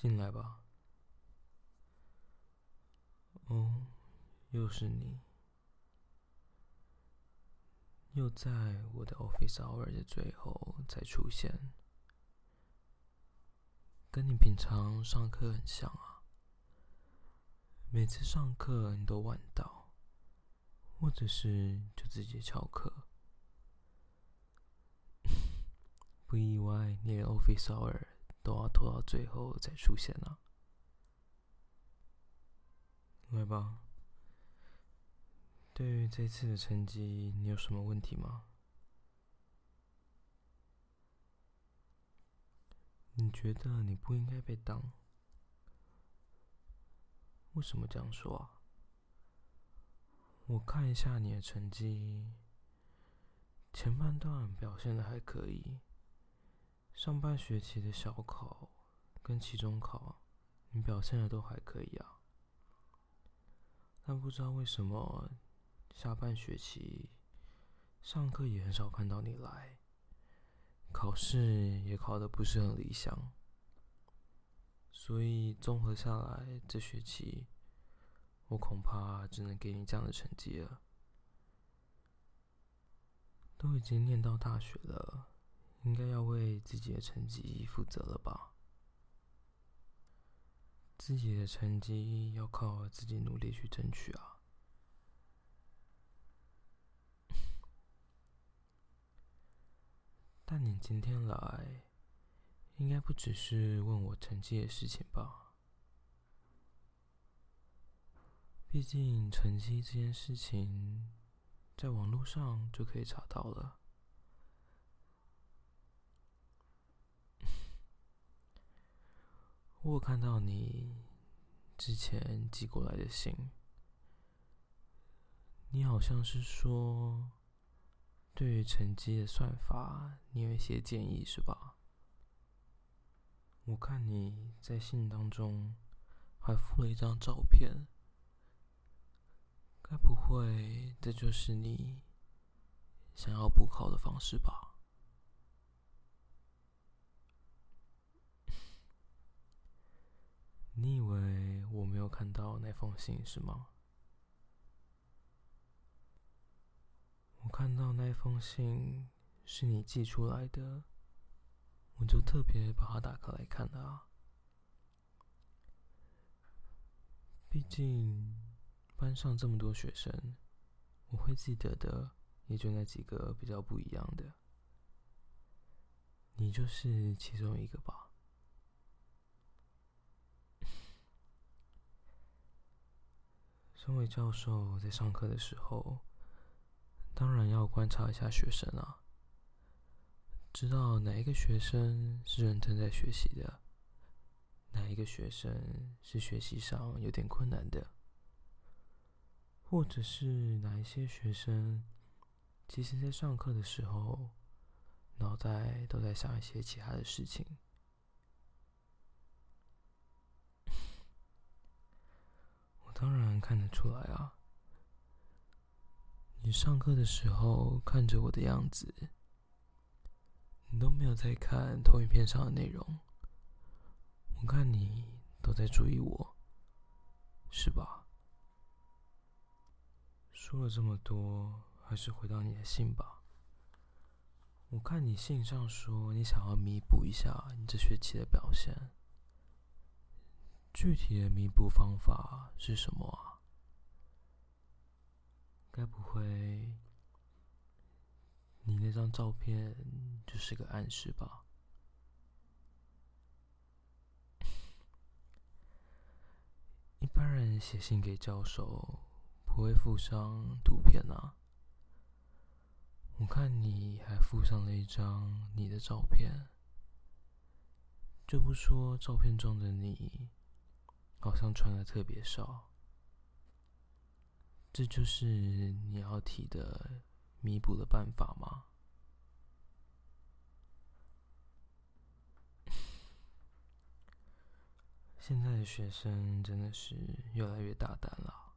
进来吧。哦，又是你，又在我的 office hour 的最后才出现，跟你平常上课很像啊。每次上课你都晚到，或者是就直接翘课。不意外，你的 office hour 都要拖到最后才出现啊。来吧。对于这次的成绩，你有什么问题吗？你觉得你不应该被当？为什么这样说啊？我看一下你的成绩，前半段表现的还可以，上半学期的小考跟期中考，你表现的都还可以啊。但不知道为什么，下半学期上课也很少看到你来，考试也考的不是很理想，所以综合下来，这学期我恐怕只能给你这样的成绩了。都已经念到大学了，应该要为自己的成绩负责了吧？自己的成绩要靠自己努力去争取啊！但你今天来，应该不只是问我成绩的事情吧？毕竟成绩这件事情，在网络上就可以查到了。我看到你之前寄过来的信，你好像是说，对于成绩的算法，你有一些建议是吧？我看你在信当中还附了一张照片，该不会这就是你想要补考的方式吧？你以为我没有看到那封信是吗？我看到那封信是你寄出来的，我就特别把它打开来看的啊。毕竟班上这么多学生，我会记得的也就那几个比较不一样的，你就是其中一个吧。身为教授，在上课的时候，当然要观察一下学生啊，知道哪一个学生是认真在学习的，哪一个学生是学习上有点困难的，或者是哪一些学生，其实在上课的时候，脑袋都在想一些其他的事情。当然看得出来啊！你上课的时候看着我的样子，你都没有在看投影片上的内容。我看你都在注意我，是吧？说了这么多，还是回到你的信吧。我看你信上说你想要弥补一下你这学期的表现。具体的弥补方法是什么啊？该不会你那张照片就是个暗示吧？一般人写信给教授不会附上图片啊。我看你还附上了一张你的照片，就不说照片中的你。好像穿的特别少，这就是你要提的弥补的办法吗？现在的学生真的是越来越大胆了。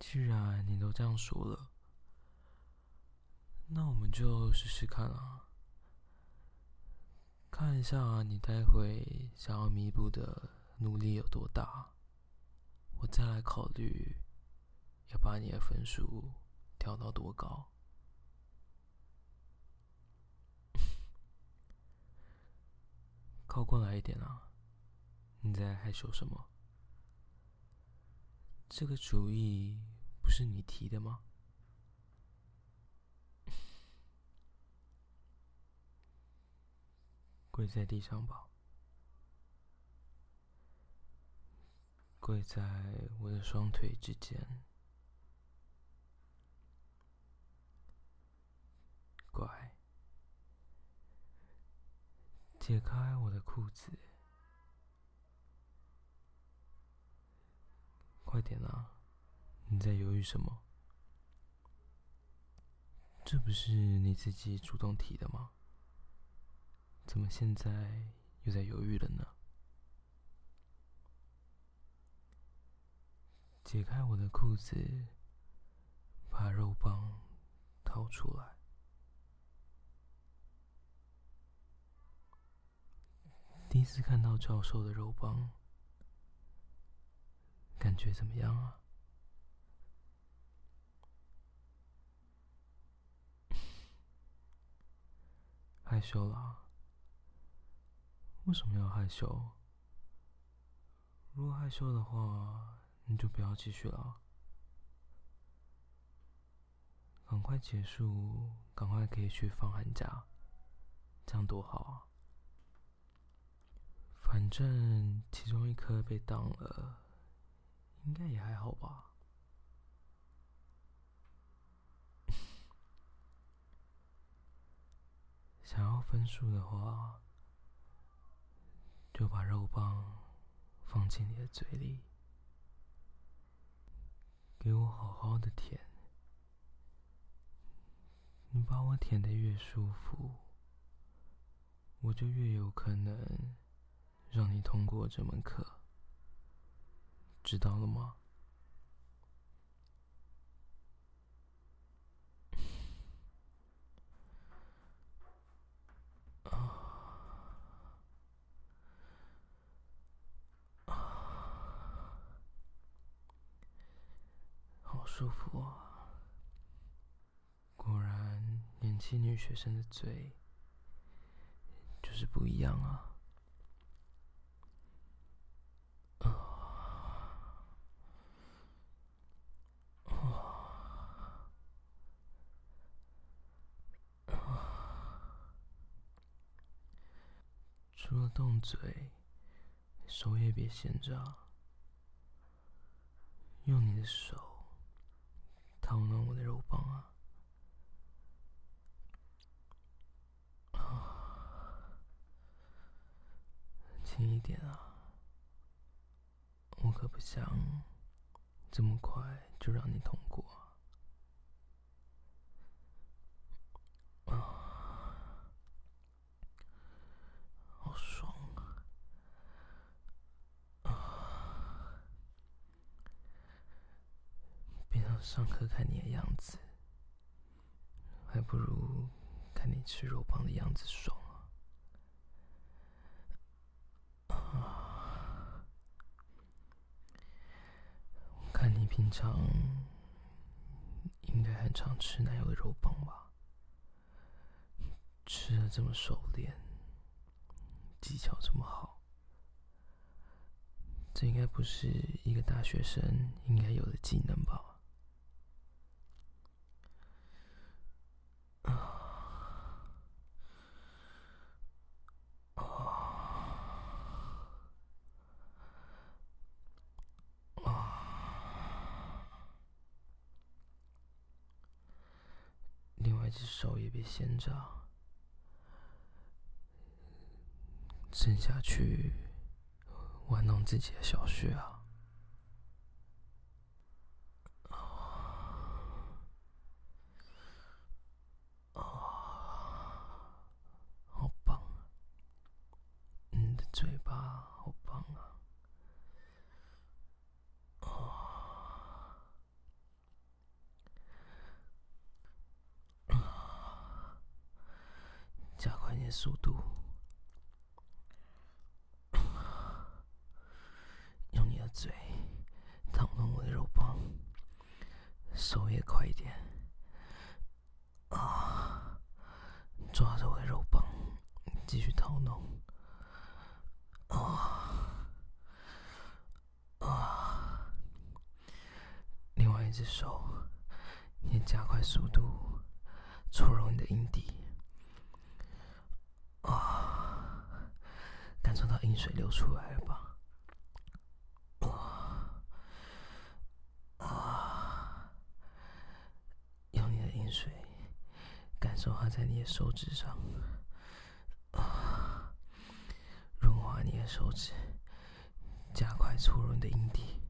既然你都这样说了，那我们就试试看啊。看一下你待会想要弥补的努力有多大，我再来考虑要把你的分数调到多高。靠过来一点啊！你在害羞什么？这个主意不是你提的吗？跪在地上吧，跪在我的双腿之间，乖，解开我的裤子，快点啊！你在犹豫什么？这不是你自己主动提的吗？怎么现在又在犹豫了呢？解开我的裤子，把肉棒掏出来。第一次看到教授的肉棒，感觉怎么样啊？害羞了。为什么要害羞？如果害羞的话，你就不要继续了。赶快结束，赶快可以去放寒假，这样多好啊！反正其中一科被当了，应该也还好吧。想要分数的话。就把肉棒放进你的嘴里，给我好好的舔。你把我舔的越舒服，我就越有可能让你通过这门课，知道了吗？舒服啊！果然，年轻女学生的嘴就是不一样啊！除了动嘴，手也别闲着，用你的手。烫暖我的肉棒啊！轻一点啊！我可不想这么快就让你通过啊！好爽啊！上课看你的样子，还不如看你吃肉棒的样子爽啊！我看你平常应该很常吃奶油的肉棒吧？吃的这么熟练，技巧这么好，这应该不是一个大学生应该有的技能吧？一只手也别闲着，沉下去玩弄自己的小穴！啊，速度！用你的嘴掏弄我的肉棒，手也快一点啊！抓住我的肉棒，继续掏弄啊啊！另外一只手也加快速度搓揉你的阴蒂。啊！感受到阴水流出来了吧？哇，啊，用你的阴水，感受它在你的手指上，啊，润滑你的手指，加快搓揉你的阴蒂，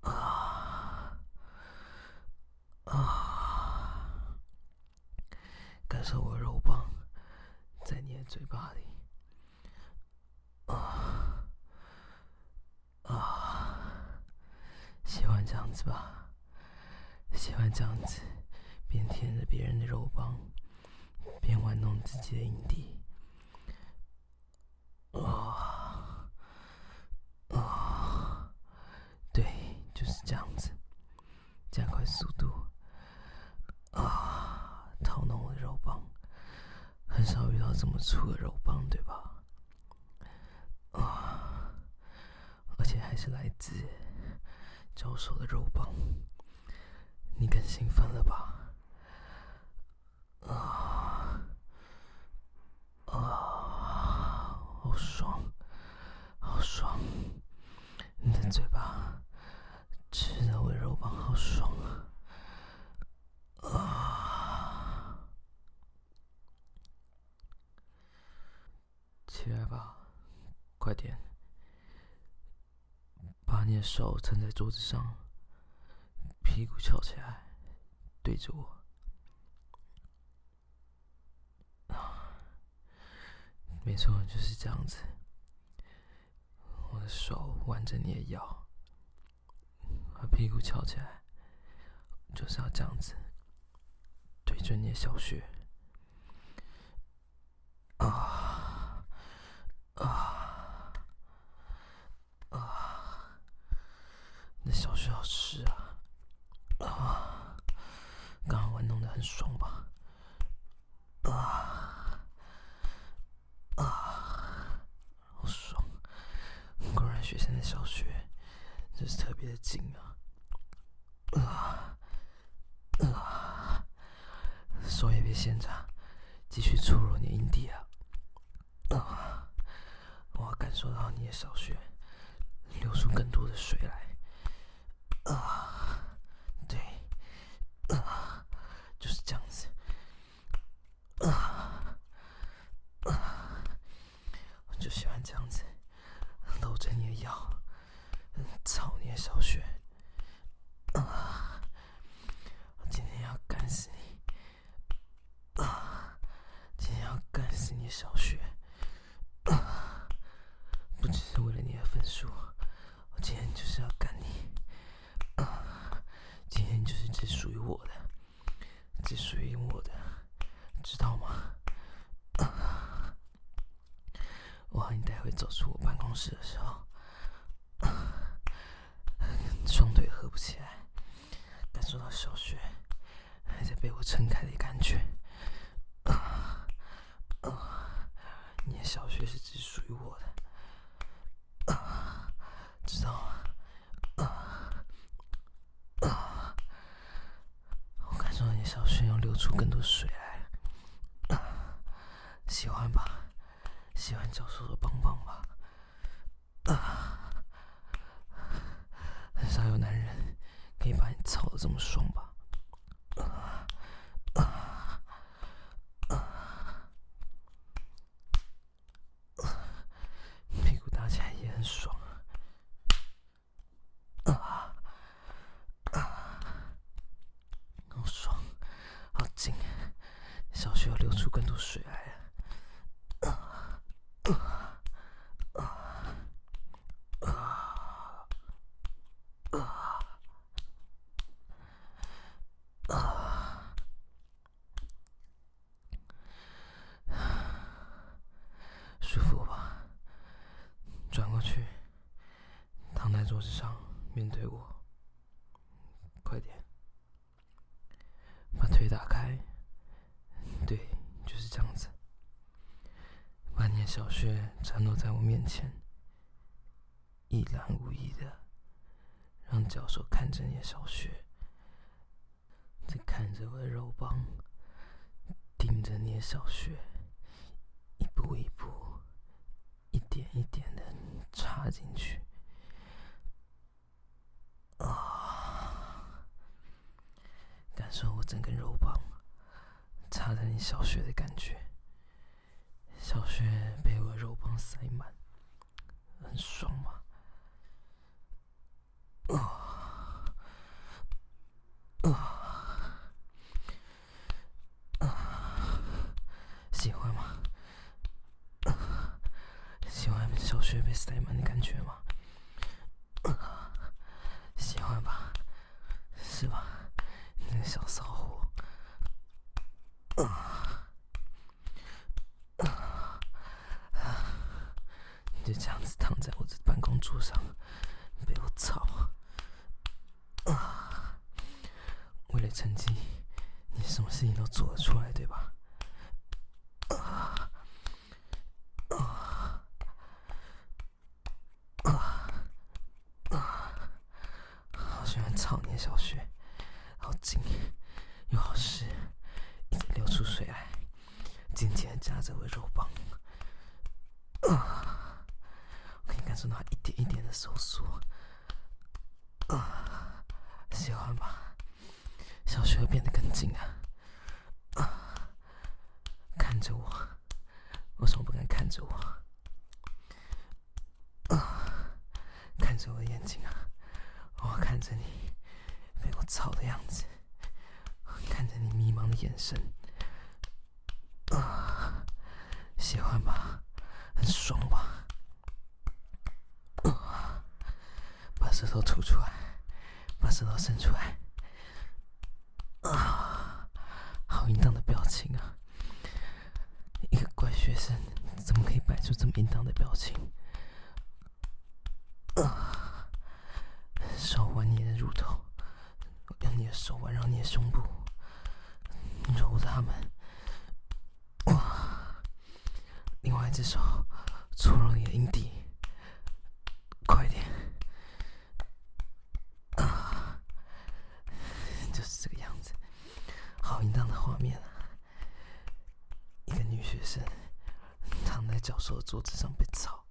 啊，啊，感受我的肉棒在你的嘴巴里，啊，啊，喜欢这样子吧？喜欢这样子，边舔着别人的肉棒，边玩弄自己的阴蒂。啊啊，对，就是这样子，加快速度。啊，掏弄我的肉棒，很少遇这么粗的肉棒，对吧？啊，而且还是来自招手的肉棒。你更兴奋了吧？啊啊，好爽，好爽！你的嘴巴吃的我的肉棒，好爽啊！啊，起来吧，快点，把你的手撑在桌子上。屁股翘起来，对着我。没错，就是这样子。我的手挽着你的腰，把屁股翘起来，就是要这样子，对着你的小穴。啊啊啊！那小穴好湿啊！啊，刚刚玩弄的很爽吧？啊啊，好爽！果然学生的小学真是特别的紧啊！啊啊，手也别闲着，继续出入你的阴蒂啊！啊，我感受到你的小穴流出更多的水来！啊，就是这样子。啊啊，我就喜欢这样子，搂着你的腰，操你的小穴。啊，我今天要干死你！啊，今天要干死你小穴！啊，不只是为了你的分数，我今天就是要干你！啊，今天就是只属于我的。只属于我的，知道吗？我和你待会走出我办公室的时候，双腿合不起来，感受到小穴还在被我撑开的感觉。你的小穴是只属于我的，知道吗？小穴要流出更多水来，喜欢吧？喜欢教授的棒棒吧？很少有男人可以把你操的这么爽吧？我去，躺在桌子上面对我。快点，把腿打开。对，就是这样子。满眼小雪散落在我面前，一览无遗的，让教授看着你小雪，在看着我的肉棒，盯着你小雪，一步一步，一点一点的。插进去。啊，感受我整根肉棒插在你小穴的感觉。小穴被我肉棒塞满，很爽吗？啊啊啊！喜欢吗？喜欢小穴被塞满的感觉吗？喜欢吧？是吧？那个小骚货。啊！就这样子躺在我的办公桌上，被我操！啊！为了成绩，你什么事情都做得出来，对吧？啊！啊！啊！啊！好喜欢操你的小穴，好紧又好湿，一直流出水来，紧紧的夹着我的肉棒。啊可以！感受到一点一点的收缩，啊，喜欢吧？小穴会变得更紧！啊，看着我，为什么不敢看着我？啊，看着我的眼睛啊！我看着你被我操的样子，看着你迷茫的眼神，啊，喜欢吧？很爽吧？把舌头吐出来，把舌头伸出来，啊，好淫荡的表情啊！一个乖学生怎么可以摆出这么淫荡的表情？啊，手挽你的乳头，用你的手环绕你的胸部，揉它们。哇，另外一只手搓揉你的阴蒂。快点！啊，就是这个样子，好淫荡的画面啊！一个女学生在教授的桌子上被操，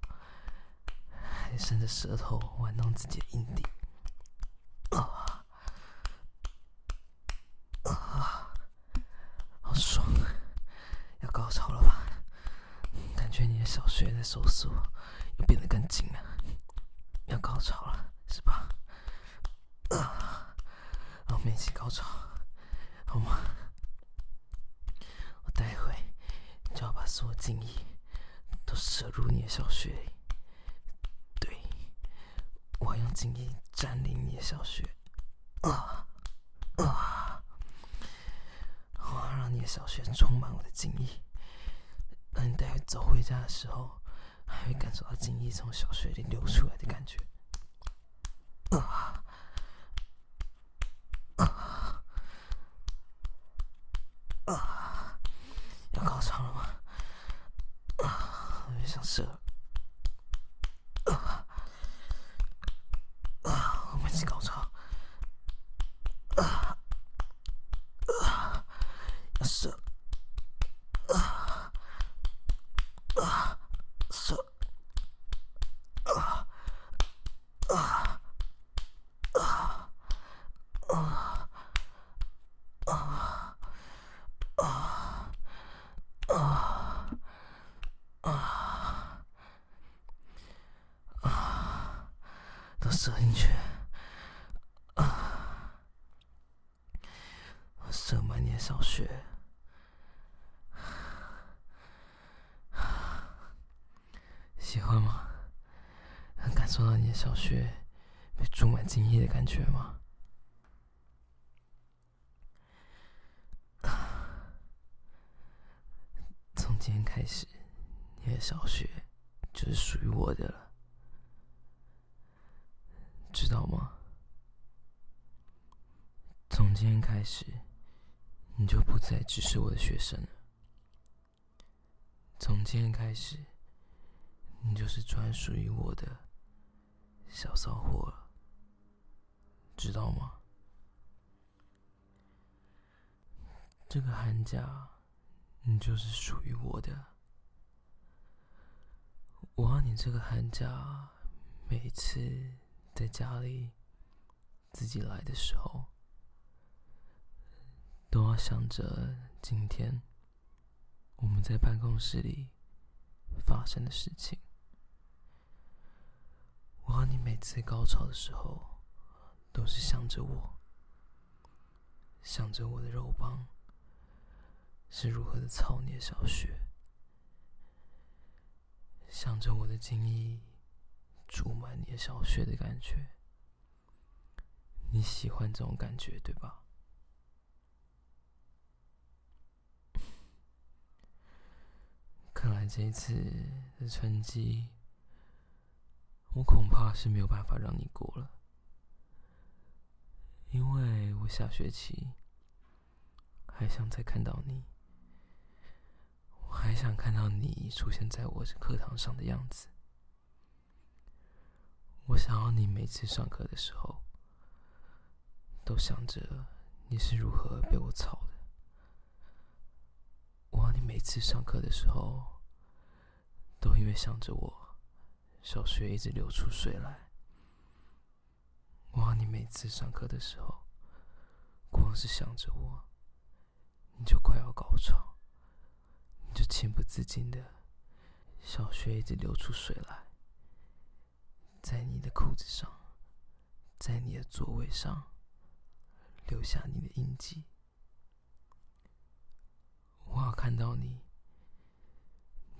还伸着舌头玩弄自己的阴蒂，啊啊，好爽！要高潮了吧？感觉你的小穴在收缩，又变得更紧了。要高潮了，是吧？啊，我们一起高潮，好吗？我待会就要把所有精液都射入你的小穴。对，我要用精液占领你的小穴。啊啊！我要让你的小穴充满我的精液，让你待会走回家的时候。还会感受到精液从小穴里流出来的感觉，啊啊！要高潮了吗？啊，有点想射。啊啊！我们一起高潮。啊啊！要射。射进去，啊！射满你的小穴，喜欢吗？能感受到你的小穴被注满精液的感觉吗？从今天开始，你的小穴就是属于我的了。知道吗？从今天开始，你就不再只是我的学生了。从今天开始，你就是专属于我的小骚货了，知道吗？这个寒假，你就是属于我的。我要你这个寒假，每次在家里自己来的时候。都要想着今天我们在办公室里发生的事情。我和你每次高潮的时候，都是想着我，想着我的肉棒是如何的操你的小雪，想着我的精液住满你的小穴的感觉。你喜欢这种感觉，对吧？看来这一次的成绩，我恐怕是没有办法让你过了，因为我下学期还想再看到你，我还想看到你出现在我课堂上的样子，我想要你每次上课的时候，都想着你是如何被我操的。我要你每次上课的时候，都因为想着我，小学一直流出水来。我要你每次上课的时候，光是想着我，你就快要高潮，你就情不自禁的，小学一直流出水来，在你的裤子上，在你的座位上，留下你的印记。我要看到你，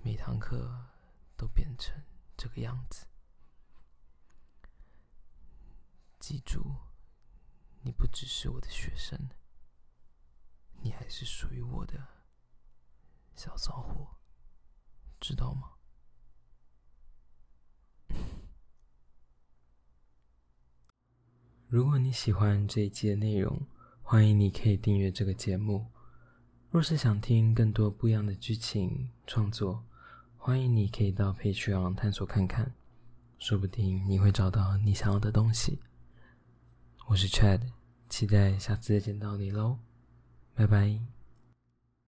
每堂课都变成这个样子。记住，你不只是我的学生，你还是属于我的小骚货，知道吗？如果你喜欢这一期的内容，欢迎你可以订阅这个节目。若是想听更多不一样的剧情创作，欢迎你可以到 Patreon 探索看看，说不定你会找到你想要的东西。我是 Chad，期待下次再见到你喽，拜拜。